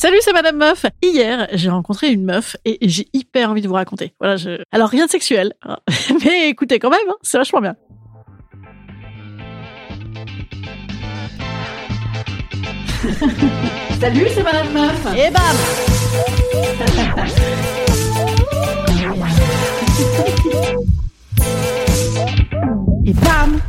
Salut, c'est Madame Meuf. Hier, j'ai rencontré une meuf et j'ai hyper envie de vous raconter. Voilà, je... Alors, rien de sexuel, hein. mais écoutez quand même, hein, c'est vachement bien. Salut, c'est Madame Meuf. Et bam Et bam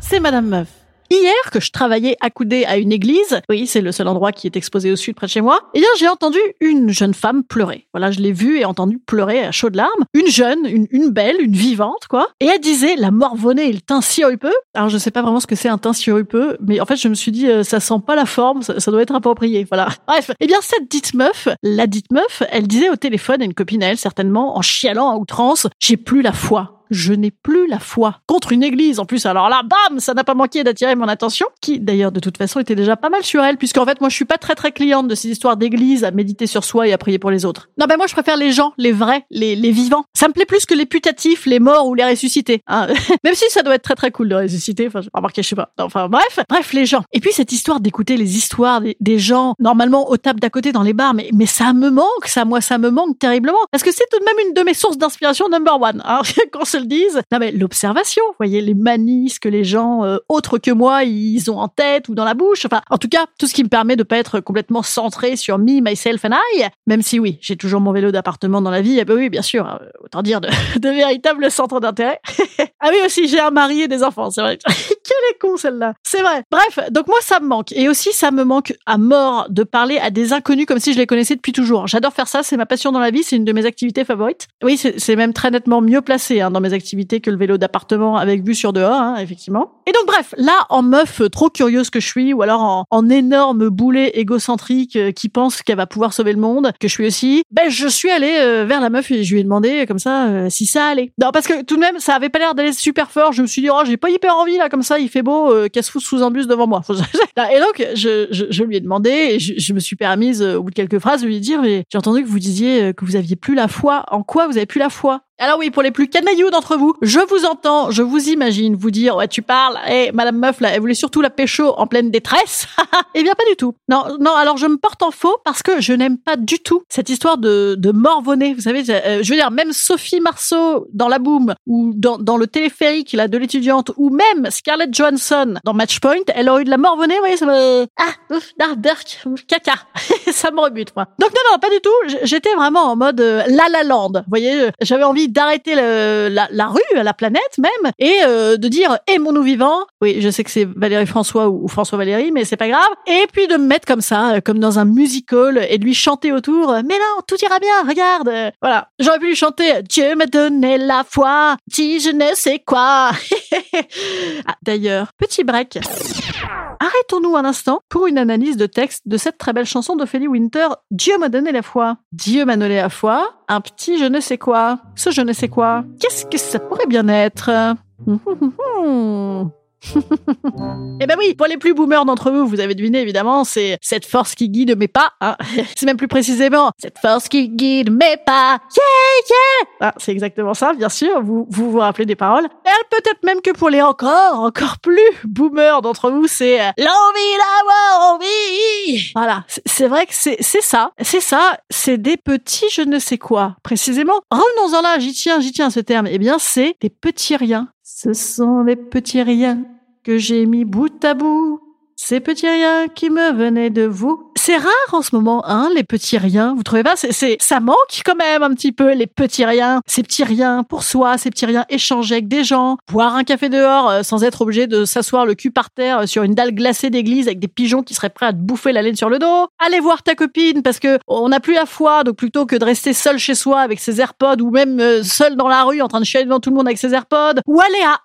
C'est Madame Meuf. Hier, que je travaillais accoudée à une église, oui, c'est le seul endroit qui est exposé au sud près de chez moi, et bien j'ai entendu une jeune femme pleurer. Voilà, je l'ai vue et entendue pleurer à chaudes larmes. Une jeune, une, belle, une vivante, quoi. Et elle disait, la morvonnée et le teint sirupeux. Alors je sais pas vraiment ce que c'est un teint sirupeux, mais en fait je me suis dit, euh, ça sent pas la forme, ça, doit être approprié, voilà. Bref, eh bien cette dite meuf, la dite meuf, elle disait au téléphone à une copine à elle, certainement, en chialant à outrance, j'ai plus la foi je n'ai plus la foi contre une église. En plus, alors là, bam, ça n'a pas manqué d'attirer mon attention, qui d'ailleurs de toute façon était déjà pas mal sur elle, puisqu'en fait moi je suis pas très très cliente de ces histoires d'église à méditer sur soi et à prier pour les autres. Non ben moi je préfère les gens, les vrais, les, les vivants. Ça me plaît plus que les putatifs, les morts ou les ressuscités. Hein. Même si ça doit être très très cool de ressusciter. Enfin, j'ai remarqué, je sais pas. Enfin bref, bref les gens. Et puis cette histoire d'écouter les histoires des, gens normalement aux tables d'à côté dans les bars, mais mais ça me manque, ça moi ça me manque terriblement, parce que c'est tout de même une de mes sources d'inspiration number one. Hein, qu'on se le dise. Non mais l'observation, vous voyez les manies que les gens euh, autres que moi ils ont en tête ou dans la bouche. Enfin, en tout cas, tout ce qui me permet de pas être complètement centré sur me, myself and I. Même si oui, j'ai toujours mon vélo d'appartement dans la vie. Eh ben oui, bien sûr. hein, autant dire de, de véritables centres d'intérêt. ah oui aussi, j'ai un mari et des enfants. C'est vrai. Quelle est con celle-là. C'est vrai. Bref, donc moi ça me manque. Et aussi ça me manque à mort de parler à des inconnus comme si je les connaissais depuis toujours. J'adore faire ça. C'est ma passion dans la vie. C'est une de mes activités favorites. Oui, c'est même très nettement mieux placé hein, dans mes activités que le vélo d'appartement avec vue sur dehors, hein, effectivement. Et donc bref, là en meuf euh, trop curieuse que je suis, ou alors en, en énorme boulet égocentrique euh, qui pense qu'elle va pouvoir sauver le monde, que je suis aussi, ben je suis allée euh, vers la meuf et je lui ai demandé comme ça euh, si ça allait. Non parce que tout de même ça avait pas l'air d'aller super fort. Je me suis dit oh j'ai pas hyper envie là comme ça, il fait beau, euh, fout sous un devant moi. et donc je, lui ai demandé et je, je me suis permise euh, au bout de quelques phrases de lui dire j'ai entendu que vous disiez euh, que vous aviez plus la foi. En quoi vous avez plus la foi? Alors oui, pour les plus canailloux d'entre vous, je vous entends, je vous imagine vous dire, ouais, tu parles, eh, Madame Meuf, là, elle voulait surtout la pécho en pleine détresse. eh bien, pas du tout. Non, non, alors je me porte en faux parce que je n'aime pas du tout cette histoire de, de morvonner. Vous savez, euh, je veux dire, même Sophie Marceau dans La Boom ou dans, dans le téléphérique, là, de l'étudiante, ou même Scarlett Johansson dans Matchpoint, elle aurait eu de la morvonnée, vous voyez, ça me... Ah, ouf, ah, caca. ça me rebute, moi. Donc non, non, pas du tout. J'étais vraiment en mode euh, La La Land. Vous voyez, euh, j'avais envie d'arrêter la, rue, la planète même, et euh, de dire aimons-nous vivants. Oui, je sais que c'est Valérie François ou, François Valérie, mais c'est pas grave. Et puis de me mettre comme ça, euh, comme dans un musical, et de lui chanter autour. Mais non, tout ira bien. Regarde. Voilà. J'aurais pu lui chanter Dieu m'a donné la foi, si je ne sais quoi. ah, D'ailleurs, petit break. Arrêtons-nous un instant pour une analyse de texte de cette très belle chanson d'Ophélie Winter, Dieu m'a donné la foi. Dieu m'a donné la foi, un petit je ne sais quoi. Ce je ne sais quoi, qu'est-ce que ça pourrait bien être? Eh ben oui, pour les plus boomers d'entre vous, vous avez deviné évidemment, c'est cette force qui guide mes pas. hein. C'est même plus précisément cette force qui guide mes pas. Yeah, yeah. Ah, c'est exactement ça, bien sûr. Vous vous rappelez des paroles. Et peut-être même que pour les encore, encore plus boomers d'entre vous, c'est euh, l'envie d'avoir envie. Voilà, c'est- vrai que c'est ça, c'est ça. C'est des petits je ne sais quoi. Précisément. Revenons-en là. J'y tiens, j'y tiens ce terme. Eh bien, c'est des petits riens. Ce sont des petits riens que j'ai mis bout à bout. Ces petits riens qui me venaient de vous. C'est rare en ce moment, hein, les petits riens. Vous trouvez pas? C'est, ça manque quand même un petit peu les petits riens, ces petits riens pour soi, ces petits riens échangés avec des gens, boire un café dehors euh, sans être obligé de s'asseoir le cul par terre euh, sur une dalle glacée d'église avec des pigeons qui seraient prêts à te bouffer la laine sur le dos. Aller voir ta copine parce que on n'a plus la foi, donc plutôt que de rester seul chez soi avec ses AirPods ou même euh, seul dans la rue en train de chialer devant tout le monde avec ses AirPods, ou aller à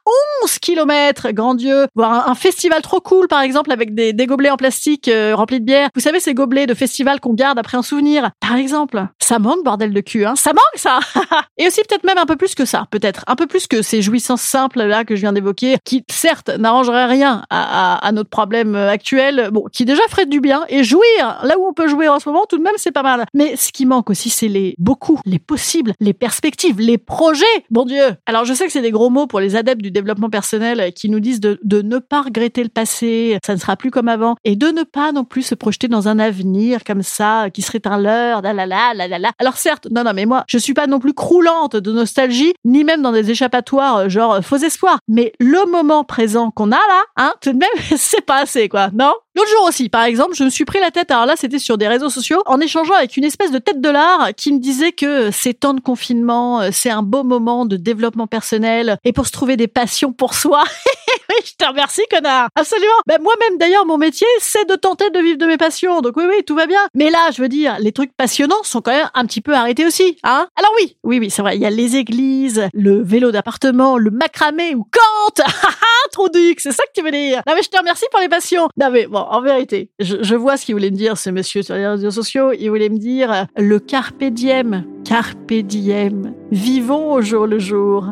11 kilomètres, grand Dieu, voir un, un festival trop cool par exemple avec des, des gobelets en plastique euh, remplis de bière. Vous savez ces gobelets de festival qu'on garde après un souvenir, par exemple. Ça manque bordel de cul, hein. Ça manque ça. Et aussi peut-être même un peu plus que ça, peut-être un peu plus que ces jouissances simples là que je viens d'évoquer, qui certes n'arrangeraient rien à, notre problème actuel, bon, qui déjà ferait du bien et jouir là où on peut jouer en ce moment, tout de même c'est pas mal. Mais ce qui manque aussi, c'est les beaucoup, les possibles, les perspectives, les projets. Bon Dieu. Alors je sais que c'est des gros mots pour les adeptes du développement personnel qui nous disent de, de ne pas regretter le passé, ça ne sera plus comme avant, et de ne pas non plus se projeter dans un avenir comme ça qui serait un leurre, la la. Alors certes, non non, mais moi je suis pas non plus croulante de nostalgie, ni même dans des échappatoires genre faux espoir. Mais le moment présent qu'on a là, hein, tout de même, c'est pas assez quoi, non? L'autre jour aussi, par exemple, je me suis pris la tête, alors là c'était sur des réseaux sociaux, en échangeant avec une espèce de tête de l'art qui me disait que ces temps de confinement, c'est un beau moment de développement personnel et pour se trouver des passions pour soi. oui, je te remercie, connard. Absolument. Ben, moi-même, d'ailleurs, mon métier, c'est de tenter de vivre de mes passions. Donc oui, oui, tout va bien. Mais là, je veux dire, les trucs passionnants sont quand même un petit peu arrêtés aussi, hein. Alors oui, oui, oui, c'est vrai. Il y a les églises, le vélo d'appartement, le macramé ou Kant. Trop duc, c'est ça que tu veux dire. Non, mais je te remercie pour les passions. Non, mais bon, en vérité, je, je vois ce qu'il voulait me dire, ce monsieur sur les réseaux sociaux. Il voulait me dire le carpe diem. Carpe diem. Vivons au jour le jour.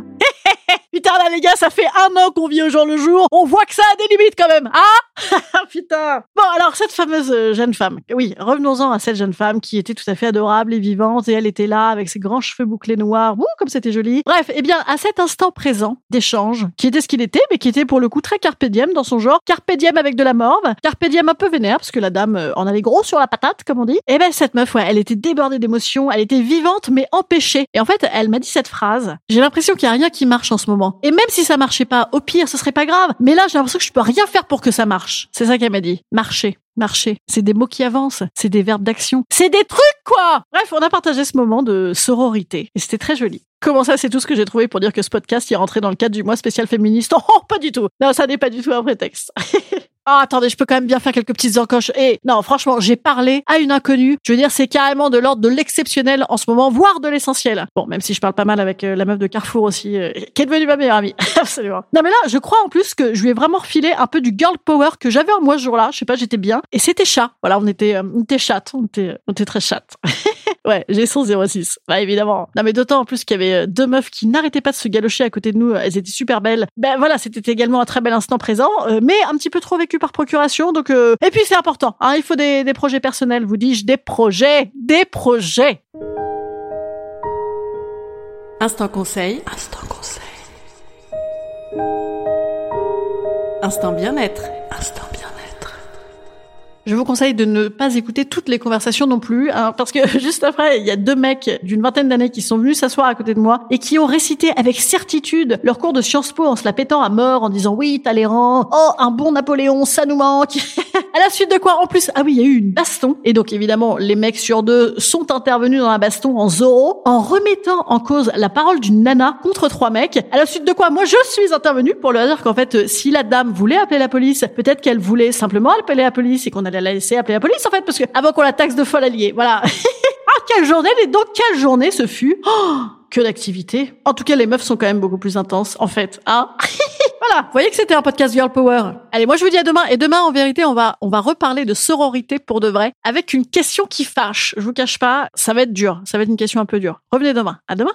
Putain là les gars, ça fait un an qu'on vit au jour le jour. On voit que ça a des limites quand même. Ah Putain. Bon alors cette fameuse euh, jeune femme. Oui, revenons-en à cette jeune femme qui était tout à fait adorable et vivante et elle était là avec ses grands cheveux bouclés noirs. Ouh, comme c'était joli. Bref, eh bien à cet instant présent d'échange, qui était ce qu'il était, mais qui était pour le coup très carpe diem dans son genre, carpe diem avec de la morve, carpe diem un peu vénère parce que la dame euh, en avait gros sur la patate comme on dit. Et ben cette meuf, ouais, elle était débordée d'émotions, elle était vivante mais empêchée. Et en fait, elle m'a dit cette phrase. J'ai l'impression qu'il y a rien qui marche en ce moment. Et même si ça marchait pas, au pire, ce serait pas grave. Mais là, j'ai l'impression que je peux rien faire pour que ça marche. C'est ça qu'elle m'a dit. Marcher. Marcher. C'est des mots qui avancent. C'est des verbes d'action. C'est des trucs, quoi! Bref, on a partagé ce moment de sororité. Et c'était très joli. Comment ça, c'est tout ce que j'ai trouvé pour dire que ce podcast est rentré dans le cadre du mois spécial féministe? Oh, pas du tout. Non, ça n'est pas du tout un prétexte. Ah, attendez, je peux quand même bien faire quelques petites encoches. Et non, franchement, j'ai parlé à une inconnue. Je veux dire, c'est carrément de l'ordre de l'exceptionnel en ce moment, voire de l'essentiel. Bon, même si je parle pas mal avec euh, la meuf de Carrefour aussi, euh, qui est devenue ma meilleure amie. Absolument. Non, mais là, je crois en plus que je lui ai vraiment refilé un peu du girl power que j'avais en moi ce jour-là. Je sais pas, j'étais bien. Et c'était chat. Voilà, on était, euh, on était chatte. On était, on était très chatte. ouais, j'ai son 06. Bah, évidemment. Non, mais d'autant en plus qu'il y avait deux meufs qui n'arrêtaient pas de se galocher à côté de nous. Elles étaient super belles. Ben voilà, c'était également un très bel instant présent, mais un petit peu trop vécu par procuration. Donc, euh... et puis c'est important. Hein, il faut des, des projets personnels, vous dis-je, des projets, des projets. Instant conseil. Instant conseil. Instant bien-être. Instant bien-être. Je vous conseille de ne pas écouter toutes les conversations non plus, hein, parce que juste après, il y a deux mecs d'une vingtaine d'années qui sont venus s'asseoir à côté de moi et qui ont récité avec certitude leur cours de Sciences Po en se la pétant à mort, en disant oui, Talleyrand, oh, un bon Napoléon, ça nous manque. à la suite de quoi, en plus, ah oui, il y a eu une baston. Et donc, évidemment, les mecs sur deux sont intervenus dans la baston en Zorro, en remettant en cause la parole d'une nana contre trois mecs. À la suite de quoi, moi, je suis intervenue pour leur dire qu'en fait, si la dame voulait appeler la police, peut-être qu'elle voulait simplement appeler la police et qu'on allait la laisser appeler la police, en fait, parce que avant qu'on la taxe de folle alliée. Voilà. ah, quelle journée, et donc quelle journée ce fut. Oh, que d'activité. En tout cas, les meufs sont quand même beaucoup plus intenses, en fait. Hein Voilà, vous voyez que c'était un podcast Girl Power. Allez, moi je vous dis à demain. Et demain, en vérité, on va on va reparler de sororité pour de vrai, avec une question qui fâche. Je vous cache pas, ça va être dur. Ça va être une question un peu dure. Revenez demain. À demain.